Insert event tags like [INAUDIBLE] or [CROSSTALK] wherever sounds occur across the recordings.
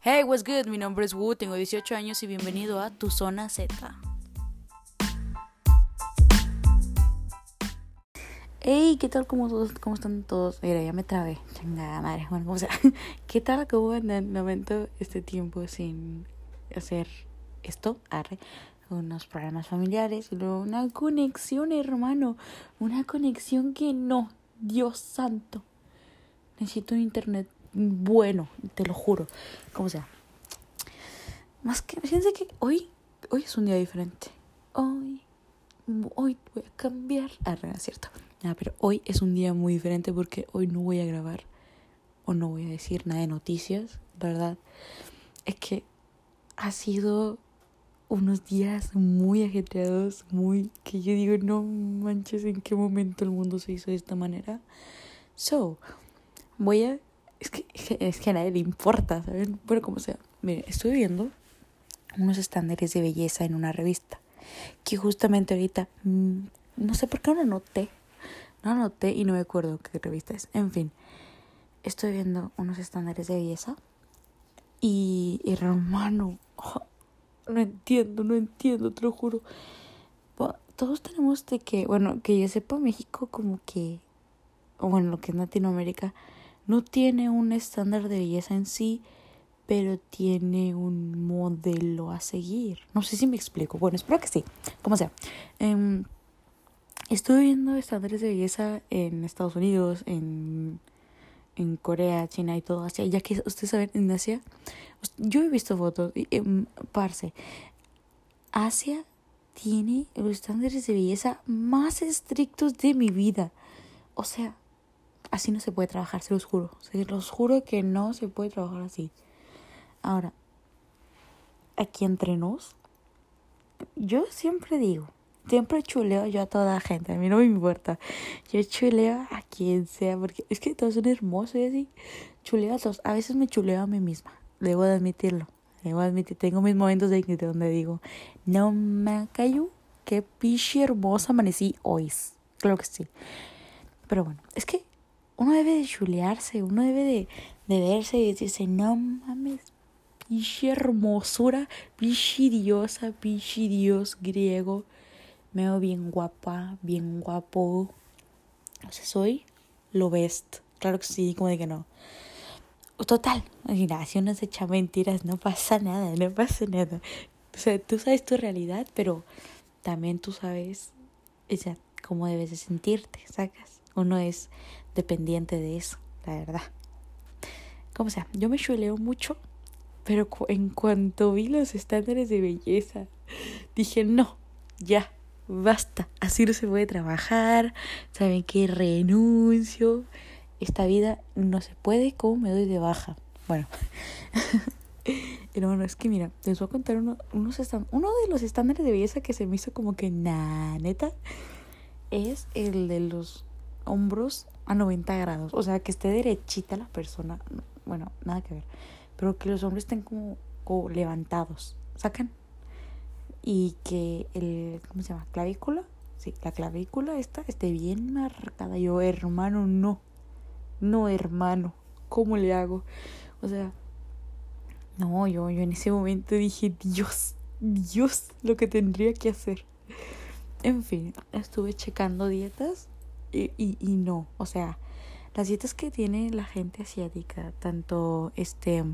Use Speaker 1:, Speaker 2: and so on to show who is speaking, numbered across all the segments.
Speaker 1: Hey, what's good? Mi nombre es Wu, tengo 18 años y bienvenido a Tu Zona Z. Hey, ¿qué tal? ¿Cómo, todos, ¿Cómo están todos? Mira, ya me trabé. Chingada madre. Bueno, como sea. [LAUGHS] ¿Qué tal? ¿Cómo andan? Lamento este tiempo sin hacer esto. Arre. Unos problemas familiares. Una conexión, hermano. Una conexión que no. Dios santo. Necesito internet bueno, te lo juro. Como sea. Más que, fíjense que hoy, hoy es un día diferente. Hoy, hoy voy a cambiar. Ah, no, es cierto. Ah, pero hoy es un día muy diferente porque hoy no voy a grabar o no voy a decir nada de noticias, ¿verdad? Es que ha sido unos días muy ajetreados, muy que yo digo, no manches en qué momento el mundo se hizo de esta manera. So, voy a es que, es que a nadie le importa, ¿saben? Pero como sea, mire, estoy viendo unos estándares de belleza en una revista que justamente ahorita, mm, no sé por qué no anoté, no anoté y no me acuerdo qué revista es. En fin, estoy viendo unos estándares de belleza y, hermano, no entiendo, no entiendo, te lo juro. Todos tenemos de que, bueno, que yo sepa México como que, o bueno, lo que es Latinoamérica, no tiene un estándar de belleza en sí, pero tiene un modelo a seguir. No sé si me explico. Bueno, espero que sí. Como sea. Eh, estuve viendo estándares de belleza en Estados Unidos, en, en Corea, China y todo Asia. Ya que ustedes saben, en Asia, yo he visto fotos, y, parce, Asia tiene los estándares de belleza más estrictos de mi vida. O sea, así no se puede trabajar, se los juro. Se los juro que no se puede trabajar así. Ahora, aquí entre nos, yo siempre digo, siempre chuleo yo a toda gente, a mí no me importa. Yo chuleo a quien sea, porque es que todos son hermosos y así. Chuleo a todos. A veces me chuleo a mí misma, debo de admitirlo. Debo tengo mis momentos de donde digo, no me cayó, qué pichi hermosa amanecí hoy. Creo que sí. Pero bueno, es que uno debe de chulearse, uno debe de, de verse y decirse, no mames, pichi hermosura, pichi diosa, pichi dios griego, me veo bien guapa, bien guapo. O sea, soy lo best. Claro que sí, como de que no. Total, si uno se echa mentiras, no pasa nada, no pasa nada. O sea, tú sabes tu realidad, pero también tú sabes o cómo debes de sentirte, ¿sacas? Uno es dependiente de eso, la verdad. Como sea, yo me chuleo mucho, pero en cuanto vi los estándares de belleza, dije, no, ya, basta, así no se puede trabajar, saben que renuncio, esta vida no se puede, ¿cómo me doy de baja? Bueno, [LAUGHS] hermano, es que mira, les voy a contar uno, unos uno de los estándares de belleza que se me hizo como que, nah, neta, es el de los hombros a 90 grados. O sea, que esté derechita la persona. Bueno, nada que ver. Pero que los hombres estén como, levantados. ¿Sacan? Y que el. ¿Cómo se llama? ¿Clavícula? Sí, la clavícula esta esté bien marcada. Yo, hermano, no. No, hermano. ¿Cómo le hago? O sea. No, yo, yo en ese momento dije, Dios, Dios, lo que tendría que hacer. En fin, estuve checando dietas y, y, y no, o sea, las dietas que tiene la gente asiática, tanto este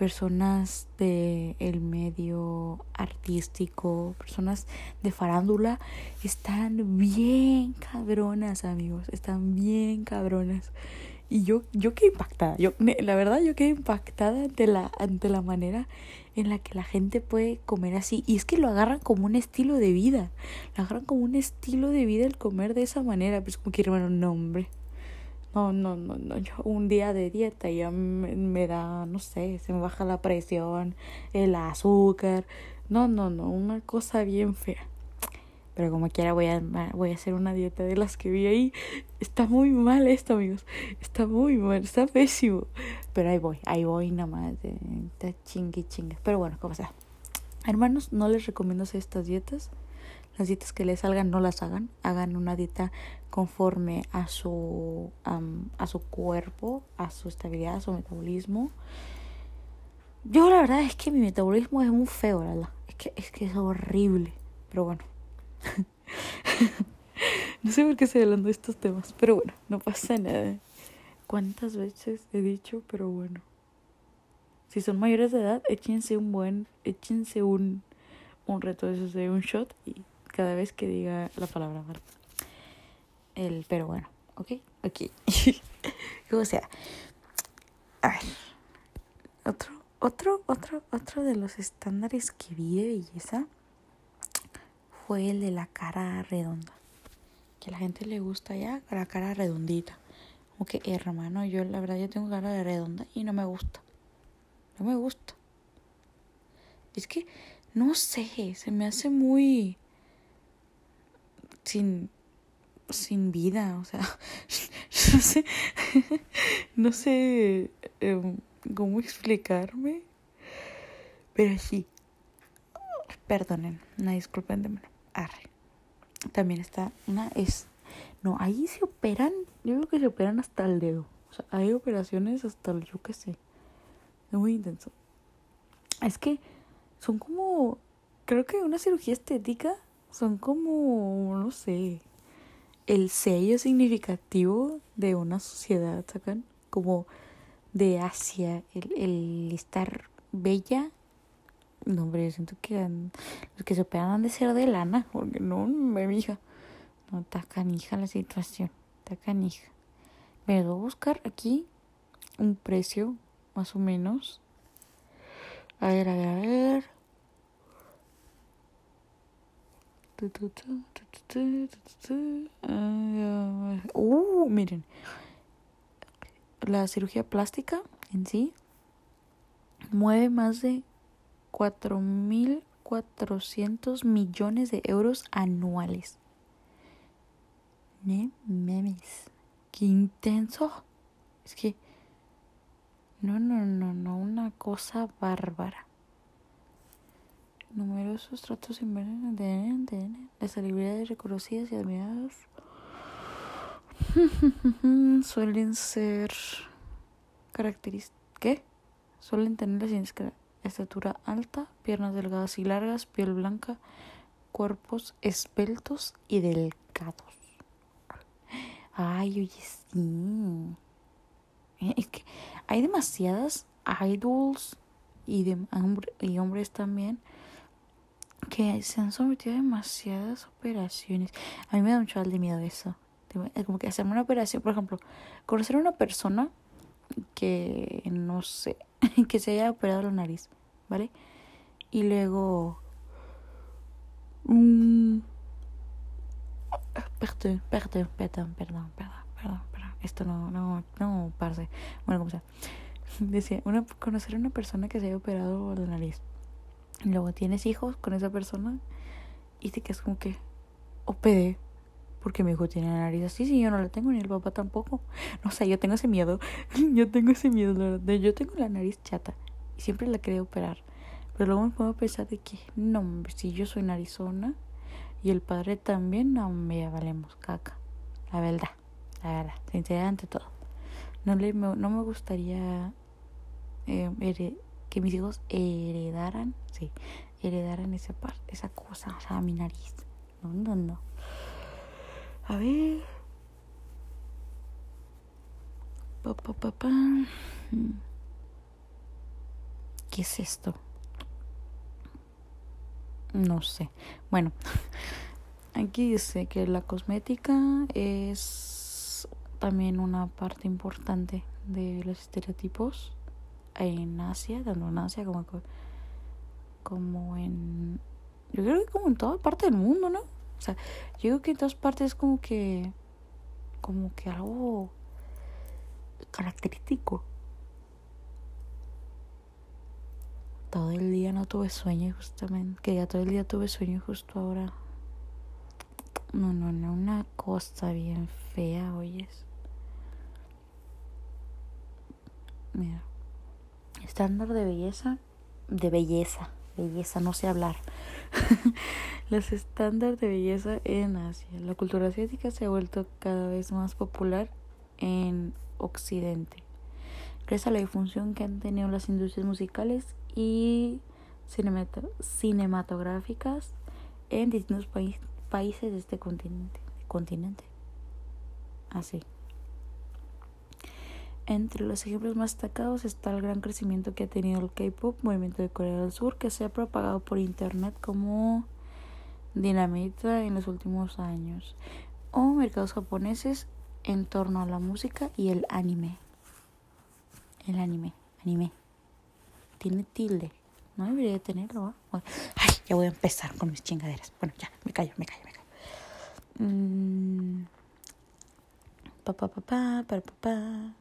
Speaker 1: personas de el medio artístico, personas de farándula, están bien cabronas, amigos, están bien cabronas. Y yo, yo quedé impactada. Yo, la verdad, yo quedé impactada ante la, ante la manera en la que la gente puede comer así. Y es que lo agarran como un estilo de vida. Lo agarran como un estilo de vida el comer de esa manera. Pues como que, hermano, no, hombre. No, no, no, no. Yo un día de dieta ya me, me da, no sé, se me baja la presión, el azúcar. No, no, no. Una cosa bien fea. Pero como quiera voy a, voy a hacer una dieta de las que vi ahí. Está muy mal esto, amigos. Está muy mal, está pésimo. Pero ahí voy, ahí voy nada más. Está chingue chingue. Pero bueno, como sea. Hermanos, no les recomiendo hacer estas dietas. Las dietas que les salgan, no las hagan. Hagan una dieta conforme a su, a su cuerpo, a su estabilidad, a su metabolismo. Yo la verdad es que mi metabolismo es muy feo, ¿verdad? Es que es, que es horrible. Pero bueno. [LAUGHS] no sé por qué estoy hablando de estos temas. Pero bueno, no pasa nada. ¿Cuántas veces he dicho? Pero bueno. Si son mayores de edad, échense un buen, échense un, un reto de esos de un shot y cada vez que diga la palabra. El, pero bueno, ¿ok? Ok. [LAUGHS] o sea, a ver, otro, otro, otro, otro de los estándares que vi de belleza fue el de la cara redonda. Que a la gente le gusta ya la cara redondita. Como que, hermano, yo la verdad yo tengo cara de redonda y no me gusta. No me gusta. Es que, no sé, se me hace muy sin sin vida, o sea, [LAUGHS] no sé, [LAUGHS] no sé em, cómo explicarme, pero sí, perdonen, una disculpen de mano, arre. También está una es, no, ahí se operan, yo creo que se operan hasta el dedo, hay operaciones hasta el, yo qué sé, es muy intenso. Es que son como, creo que una cirugía estética son como, no sé, el sello significativo de una sociedad, ¿sacan? Como de Asia, el, el estar bella. No, hombre, yo siento que los que se operan han de ser de lana, porque no, mi hija. No, está canija la situación, está canija. Me voy a buscar aquí un precio más o menos. A ver, a ver, a ver. Uh, miren. La cirugía plástica en sí mueve más de 4.400 millones de euros anuales. ¿Ne? Qué intenso. Es que no, no, no, no, una cosa bárbara. Numerosos tratos invernos de, de celebridades reconocidas y admiradas [LAUGHS] suelen ser características. ¿Qué? Suelen tener la siguiente estatura alta, piernas delgadas y largas, piel blanca, cuerpos esbeltos y delgados. Ay, oye, sí. Eh, que hay demasiadas idols y, de, y hombres también que se han sometido a demasiadas operaciones. A mí me da mucho de miedo eso. Como que hacerme una operación, por ejemplo, conocer a una persona que, no sé, [LAUGHS] que se haya operado la nariz, ¿vale? Y luego... Mmm, perdón, perdón, perdón, perdón, perdón, perdón, perdón. Esto no, no, no, parce. Bueno, como sea. [LAUGHS] Decía, una, conocer a una persona que se haya operado la nariz. Luego tienes hijos con esa persona y te quedas como que, OPD, porque mi hijo tiene la nariz así, sí, yo no la tengo, ni el papá tampoco. No sé, yo tengo ese miedo, [LAUGHS] yo tengo ese miedo, la verdad. Yo tengo la nariz chata y siempre la quería operar. Pero luego me puedo pensar de que, no, si yo soy narizona y el padre también, no, me valemos caca. La verdad, la verdad, sinceridad ante todo. No, le, no me gustaría eh, que mis hijos heredaran, sí, heredaran esa parte, esa cosa, o sea, mi nariz. No, no, no. A ver. Pa, pa, pa, pa. ¿Qué es esto? No sé. Bueno, [LAUGHS] aquí dice que la cosmética es también una parte importante de los estereotipos en Asia, tanto en Asia como, como en... Yo creo que como en toda parte del mundo, ¿no? O sea, yo creo que en todas partes es como que... Como que algo característico. Todo el día no tuve sueño justamente. Que ya todo el día tuve sueño justo ahora. No, no, no, una cosa bien fea, oyes. Mira estándar de belleza, de belleza, belleza, no sé hablar. [LAUGHS] Los estándares de belleza en Asia. La cultura asiática se ha vuelto cada vez más popular en Occidente. gracias a la difusión que han tenido las industrias musicales y cinematográficas en distintos países de este continente. continente. Así. Entre los ejemplos más destacados está el gran crecimiento que ha tenido el K-pop, movimiento de Corea del Sur, que se ha propagado por internet como dinamita en los últimos años, o mercados japoneses en torno a la música y el anime. El anime, anime. Tiene tilde. No debería tenerlo. Ay, ya voy a empezar con mis chingaderas. Bueno, ya, me callo, me callo, me callo. Mm. Pa, pa, pa,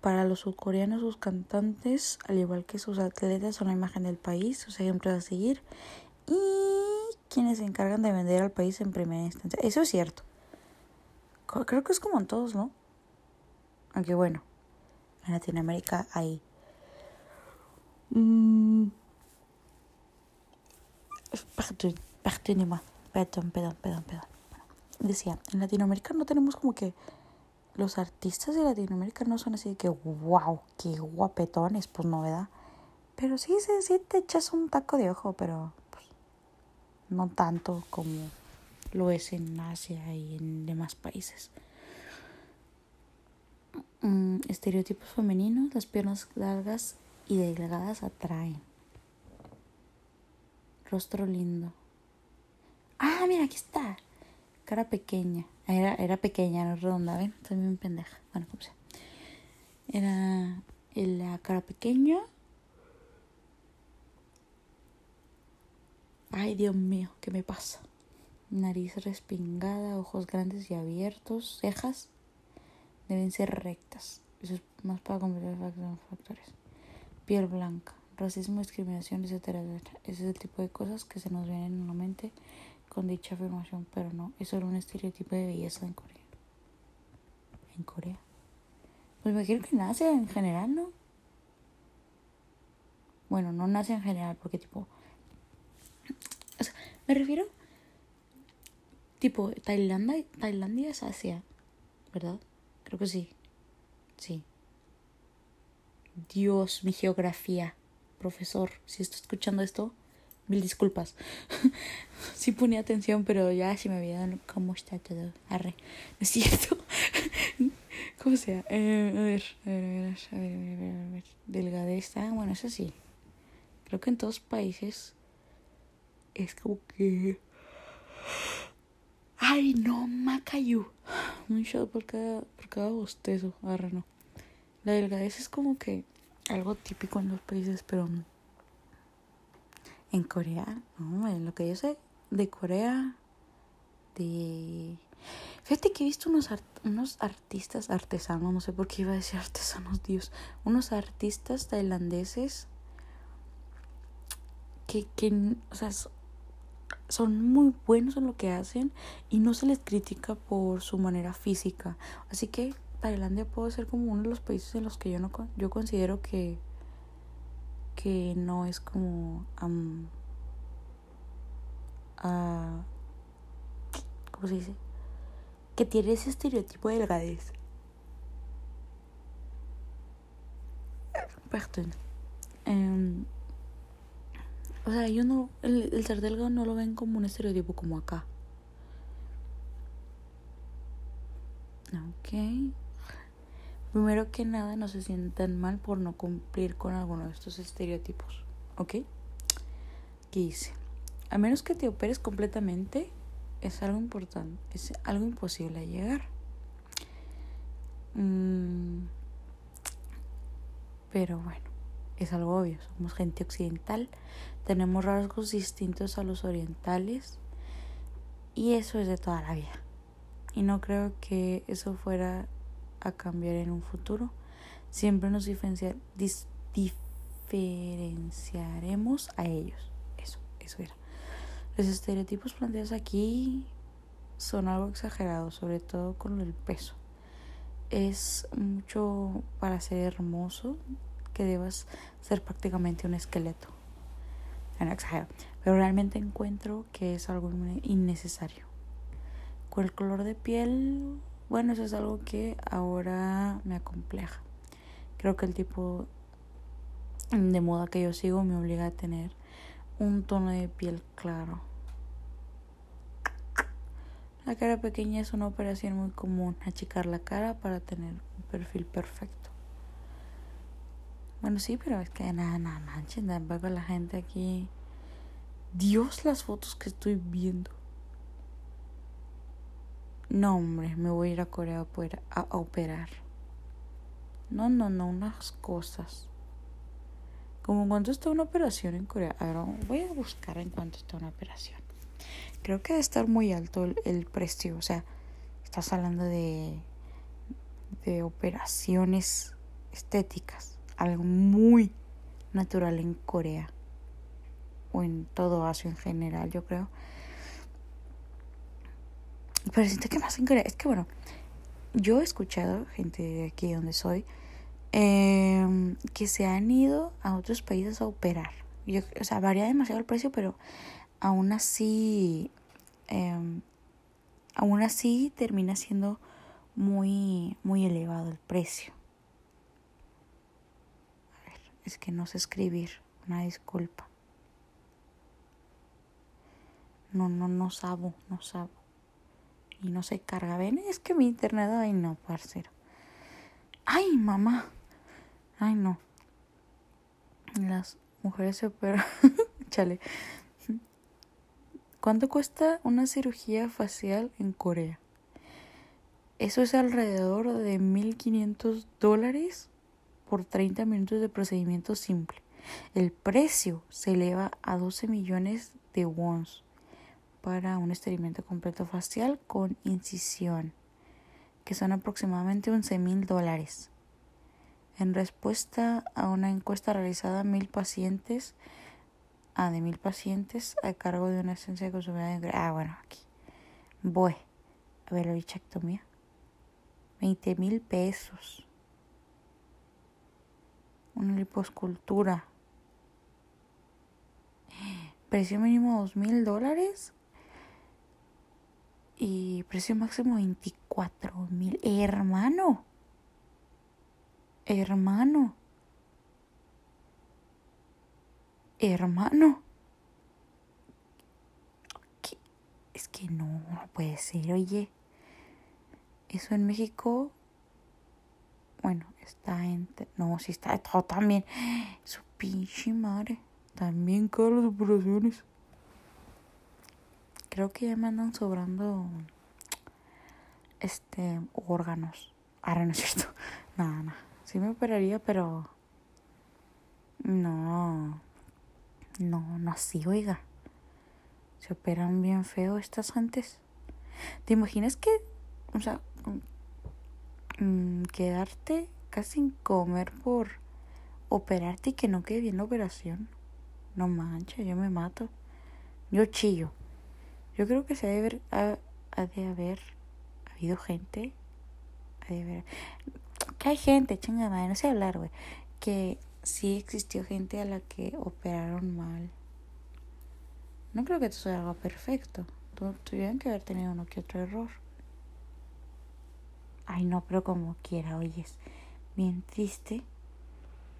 Speaker 1: Para los surcoreanos, sus cantantes, al igual que sus atletas, son la imagen del país, sus ejemplos a seguir y quienes se encargan de vender al país en primera instancia. Eso es cierto. Creo que es como en todos, ¿no? Aunque bueno, en Latinoamérica hay... Mm, perdón, perdón, perdón, perdón. Decía, en Latinoamérica no tenemos como que los artistas de Latinoamérica no son así de que, wow, qué guapetones, pues novedad. Pero sí, sí, sí te echas un taco de ojo, pero no tanto como lo es en Asia y en demás países. Mm, estereotipos femeninos, las piernas largas y delgadas atraen. Rostro lindo. Ah, mira, aquí está. Cara pequeña. Era, era pequeña, no redonda, ¿ven? Bien pendeja. Bueno, como sea. Era la cara pequeña. Ay, Dios mío, ¿qué me pasa? nariz respingada, ojos grandes y abiertos, cejas deben ser rectas. Eso es más para completar factores. Piel blanca, racismo, discriminación, etcétera, etcétera. Ese es el tipo de cosas que se nos vienen en la mente con dicha afirmación, pero no, es solo un estereotipo de belleza en Corea. En Corea. Pues me imagino que nace en general, ¿no? Bueno, no nace en general, porque tipo. Me refiero Tipo, Tailandia, Tailandia es Asia, ¿verdad? Creo que sí. Sí. Dios, mi geografía. Profesor, si está escuchando esto, mil disculpas. [LAUGHS] sí ponía atención, pero ya se me dado cómo está todo. Arre. es cierto? [LAUGHS] ¿Cómo sea? Eh, a ver, a ver, a ver, a ver, a ver. Delgadeza, bueno, eso sí. Creo que en todos países es como que Ay, no, Macayu. Un shot por cada, por cada bostezo. Ahora. La delgadez es como que algo típico en los países, pero en Corea, no, en lo que yo sé de Corea, de... Fíjate que he visto unos, unos artistas artesanos, no sé por qué iba a decir artesanos, Dios, unos artistas tailandeses que, que o sea, son muy buenos en lo que hacen y no se les critica por su manera física. Así que Tailandia puede ser como uno de los países en los que yo no yo considero que que no es como um, ¿cómo se dice? que tiene ese estereotipo de delgadez. Perdón. Um, o sea, yo no, el, el no lo ven como un estereotipo como acá. Ok. Primero que nada, no se sientan mal por no cumplir con alguno de estos estereotipos. ¿Ok? ¿Qué dice? A menos que te operes completamente, es algo importante, es algo imposible a llegar. Mm, pero bueno es algo obvio, somos gente occidental, tenemos rasgos distintos a los orientales y eso es de toda la vida. Y no creo que eso fuera a cambiar en un futuro. Siempre nos diferenciaremos a ellos. Eso, eso era. Los estereotipos planteados aquí son algo exagerados, sobre todo con el peso. Es mucho para ser hermoso, que debas ser prácticamente un esqueleto. No exagero, pero realmente encuentro que es algo innecesario. Con el color de piel, bueno, eso es algo que ahora me acompleja. Creo que el tipo de moda que yo sigo me obliga a tener un tono de piel claro. La cara pequeña es una operación muy común, achicar la cara para tener un perfil perfecto. Bueno, sí, pero es que nada, nada, manchen, tampoco la gente aquí. Dios, las fotos que estoy viendo. No, hombre, me voy a ir a Corea a operar. No, no, no, unas cosas. Como cuánto está una operación en Corea. A ver, voy a buscar en cuánto está una operación. Creo que debe estar muy alto el, precio. O sea, estás hablando de, de operaciones estéticas. Algo muy natural en Corea. O en todo Asia en general, yo creo. Pero siento que más en Corea. Es que bueno, yo he escuchado gente de aquí donde soy eh, que se han ido a otros países a operar. Yo, o sea, varía demasiado el precio, pero aún así, eh, aún así termina siendo muy, muy elevado el precio. Es que no sé escribir, una disculpa. No, no, no sabo, no sabo. Y no se carga. Ven, es que mi internet, ay no, parcero. Ay, mamá. Ay, no. Las mujeres se operan. [LAUGHS] Chale. ¿Cuánto cuesta una cirugía facial en Corea? Eso es alrededor de 1.500 dólares por 30 minutos de procedimiento simple. El precio se eleva a 12 millones de wons para un experimento completo facial con incisión, que son aproximadamente 11 mil dólares. En respuesta a una encuesta realizada a mil pacientes, a de mil pacientes a cargo de una esencia de consumidor de Ah, bueno, aquí. Voy a ver la bichectomía. 20 mil pesos. Una liposcultura. Precio mínimo dos mil dólares. Y precio máximo 24 mil. Hermano. Hermano. Hermano. Es que no, no puede ser, oye. Eso en México. Bueno, está en. No, si está todo también. [GASPS] Su pinche madre. También con las operaciones. Creo que ya me andan sobrando. Este. órganos. Ahora no es cierto. [LAUGHS] Nada, nada. Sí me operaría, pero... No. No, no así, oiga. Se operan bien feo estas antes. ¿Te imaginas que, o sea, mm, quedarte casi sin comer por operarte y que no quede bien la operación? No mancha, yo me mato. Yo chillo. Yo creo que se debe haber, ha, de haber habido gente. Ha de haber, que hay gente, chinga madre, no sé hablar, güey, que sí existió gente a la que operaron mal. No creo que esto sea algo perfecto. Tuvieron que haber tenido uno que otro error. Ay, no, pero como quiera, oyes, bien triste.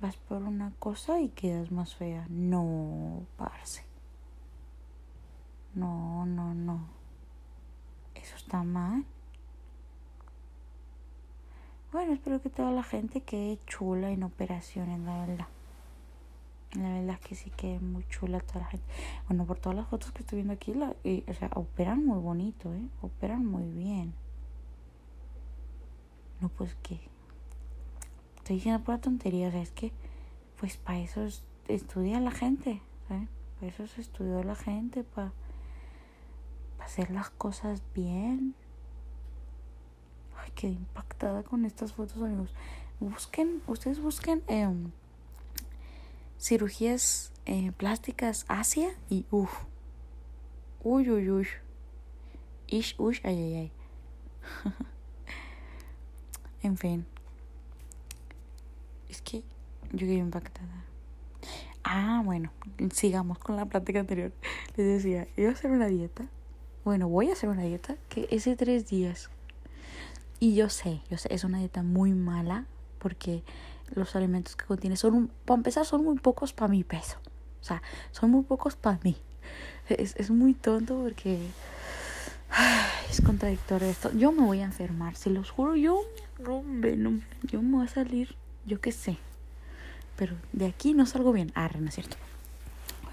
Speaker 1: Vas por una cosa y quedas más fea. No, parce. No, no, no. Eso está mal. Bueno, espero que toda la gente quede chula en operaciones, la verdad. La verdad es que sí quede muy chula toda la gente. Bueno, por todas las fotos que estoy viendo aquí, la, o sea, operan muy bonito, ¿eh? Operan muy bien. No, pues que... Estoy diciendo pura tontería, o sea, es que... Pues para eso estudia la gente, ¿sabes? Para eso se estudió la gente, para, para hacer las cosas bien. Ay, quedé impactada con estas fotos, amigos. Busquen, ustedes busquen em, cirugías eh, plásticas Asia y uff. Uy, uy, uy. Ish, uy, ay, ay, ay. [LAUGHS] en fin. Es que yo quedé impactada. Ah, bueno, sigamos con la plática anterior. Les decía, iba a hacer una dieta. Bueno, voy a hacer una dieta que es de tres días. Y yo sé, yo sé, es una dieta muy mala porque los alimentos que contiene. Son, para empezar, son muy pocos para mi peso. O sea, son muy pocos para mí. Es, es muy tonto porque es contradictorio esto. Yo me voy a enfermar, se los juro. Yo, no, no, yo me voy a salir, yo qué sé. Pero de aquí no salgo bien. Ah, no es cierto.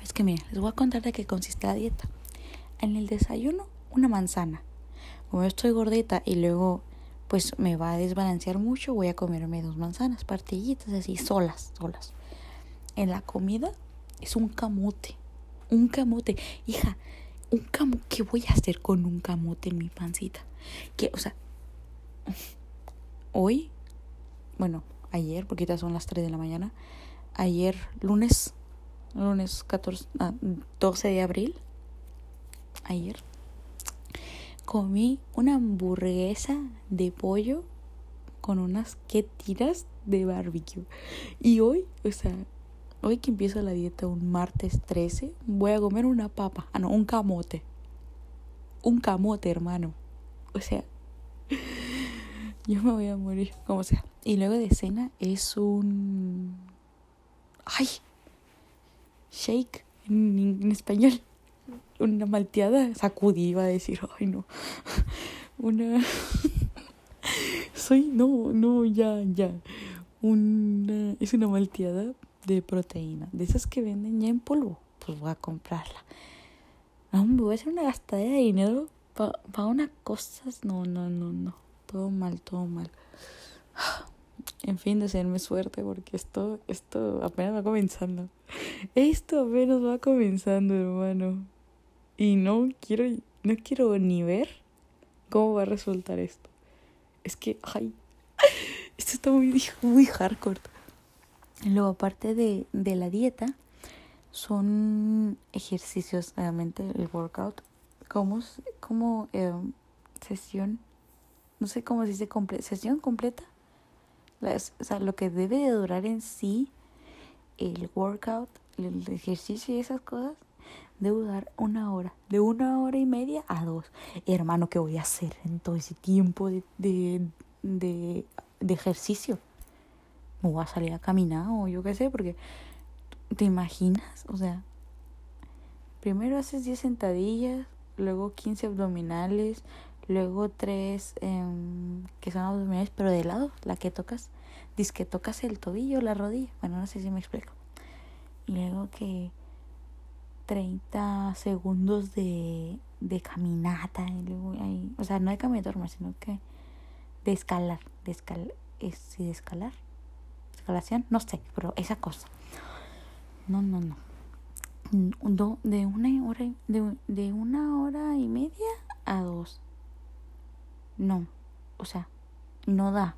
Speaker 1: Es que miren, les voy a contar de qué consiste la dieta. En el desayuno, una manzana. Como yo estoy gordita y luego pues me va a desbalancear mucho, voy a comerme dos manzanas, partillitas así, solas, solas. En la comida es un camote, un camote. Hija, un camote, ¿qué voy a hacer con un camote en mi pancita? Que, o sea, hoy, bueno, ayer, porque ya son las 3 de la mañana, ayer, lunes, lunes 14, 12 ah, de abril, ayer, comí una hamburguesa de pollo con unas que tiras de barbecue. Y hoy, o sea, hoy que empiezo la dieta un martes 13, voy a comer una papa. Ah, no, un camote. Un camote, hermano. O sea, [LAUGHS] yo me voy a morir, como sea. Y luego de cena es un... ¡Ay! Shake en, español. Una malteada sacudí, iba a decir, ay no. [LAUGHS] Una... [LAUGHS] Soy, no, no, ya, ya. Una... Es una malteada de proteína. De esas que venden ya en polvo. Pues voy a comprarla. No, me voy a hacer una gastadera de dinero para pa unas cosas. No, no, no, no. Todo mal, todo mal. [SIGHS] En fin, desearme suerte porque esto, esto apenas va comenzando. Esto apenas va comenzando, hermano. Y no quiero, no quiero ni ver cómo va a resultar esto. Es que, ay, [LAUGHS] esto está muy, [LAUGHS] muy hardcore. Luego, aparte de, de la dieta, son ejercicios, realmente el workout, como, como eh, sesión, no sé cómo se dice, sesión completa o sea, lo que debe de durar en sí el workout, el ejercicio y esas cosas, debe durar una hora, de una hora y media a dos. Hermano, ¿qué voy a hacer en todo ese tiempo de, de, de, de ejercicio? ¿Me voy a salir a caminar o yo qué sé? Porque, ¿te imaginas? O sea, primero haces 10 sentadillas, luego 15 abdominales, Luego tres em, que son abdominales, pero de lado, la que tocas. Dice que tocas el tobillo, la rodilla. Bueno, no sé si me explico. Y luego que 30 segundos de, de caminata. Y luego ahí, o sea, no de caminata sino que de escalar. De escalar. ¿Es, de escalar? ¿Escalación? No sé, pero esa cosa. No, no, no. de una hora de, de una hora y media a dos no, o sea, no da.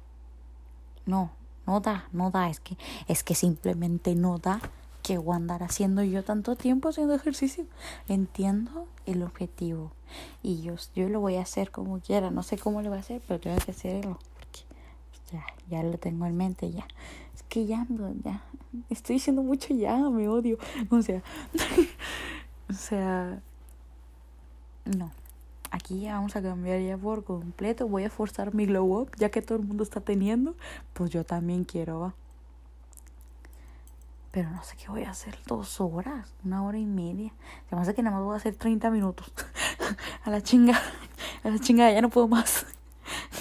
Speaker 1: No, no da, no da, es que es que simplemente no da que voy a andar haciendo yo tanto tiempo haciendo ejercicio. Entiendo el objetivo y yo, yo lo voy a hacer como quiera, no sé cómo lo voy a hacer, pero tengo que hacerlo ya, ya lo tengo en mente ya. Es que ya, ya, estoy diciendo mucho ya, me odio. O sea, [LAUGHS] o sea, no aquí ya vamos a cambiar ya por completo. Voy a forzar mi glow up, ya que todo el mundo está teniendo, pues yo también quiero, va. Pero no sé qué voy a hacer dos horas, una hora y media. Se me hace que nada más voy a hacer 30 minutos. [LAUGHS] a la chinga, a la chinga, ya no puedo más.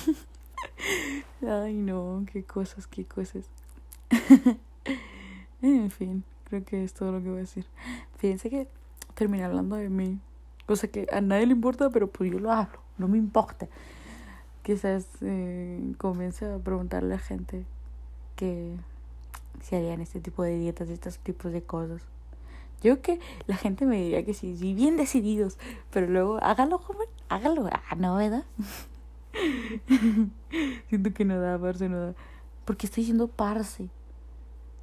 Speaker 1: [LAUGHS] Ay, no, qué cosas, qué cosas. [LAUGHS] en fin, creo que es todo lo que voy a decir. Fíjense que terminé hablando de mí Cosa que a nadie le importa, pero pues yo lo hablo, no me importa. Quizás eh, comience a preguntarle a gente que si harían este tipo de dietas, estos tipos de cosas. Yo que la gente me diría que sí, sí, bien decididos, pero luego hágalo, joven, hágalo. Ah, no, ¿verdad? [LAUGHS] Siento que no da, parce, no da. Porque estoy diciendo parce.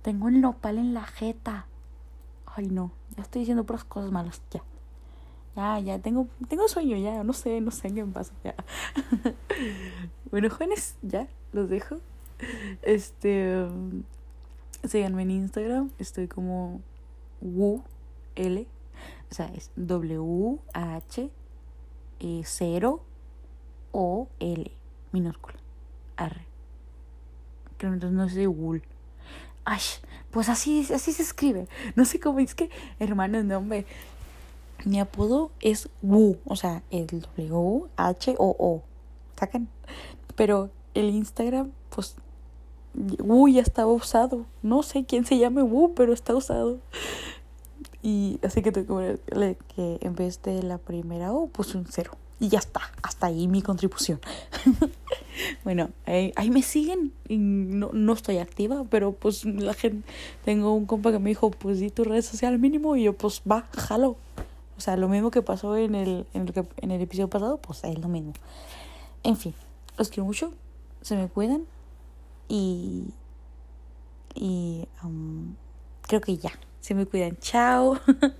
Speaker 1: Tengo el nopal en la jeta. Ay, no, ya estoy diciendo puras cosas malas, ya. Ya, ya, tengo, tengo sueño ya, no sé, no sé qué me pasa ya. [LAUGHS] bueno, jóvenes, ya, los dejo. Este, um, síganme en Instagram, estoy como Wu L, o sea, es W H e 0 O L minúscula. R. Creo entonces no sé Wool. Ay, pues así, así se escribe. No sé cómo es que, hermano, no, hombre. Mi apodo es Wu, o sea, el W-H-O-O. ¿Sacan? Pero el Instagram, pues, Wu ya estaba usado. No sé quién se llame Wu, pero está usado. Y así que tengo que en vez de la primera O puse un cero. Y ya está, hasta ahí mi contribución. [LAUGHS] bueno, ahí, me siguen. Y no, no estoy activa, pero pues la gente. Tengo un compa que me dijo, pues di tu red social mínimo. Y yo, pues va, jalo. O sea, lo mismo que pasó en el, en el, en el episodio pasado, pues es lo mismo. En fin, los quiero mucho. Se me cuidan. Y. Y. Um, creo que ya. Se me cuidan. Chao. [LAUGHS]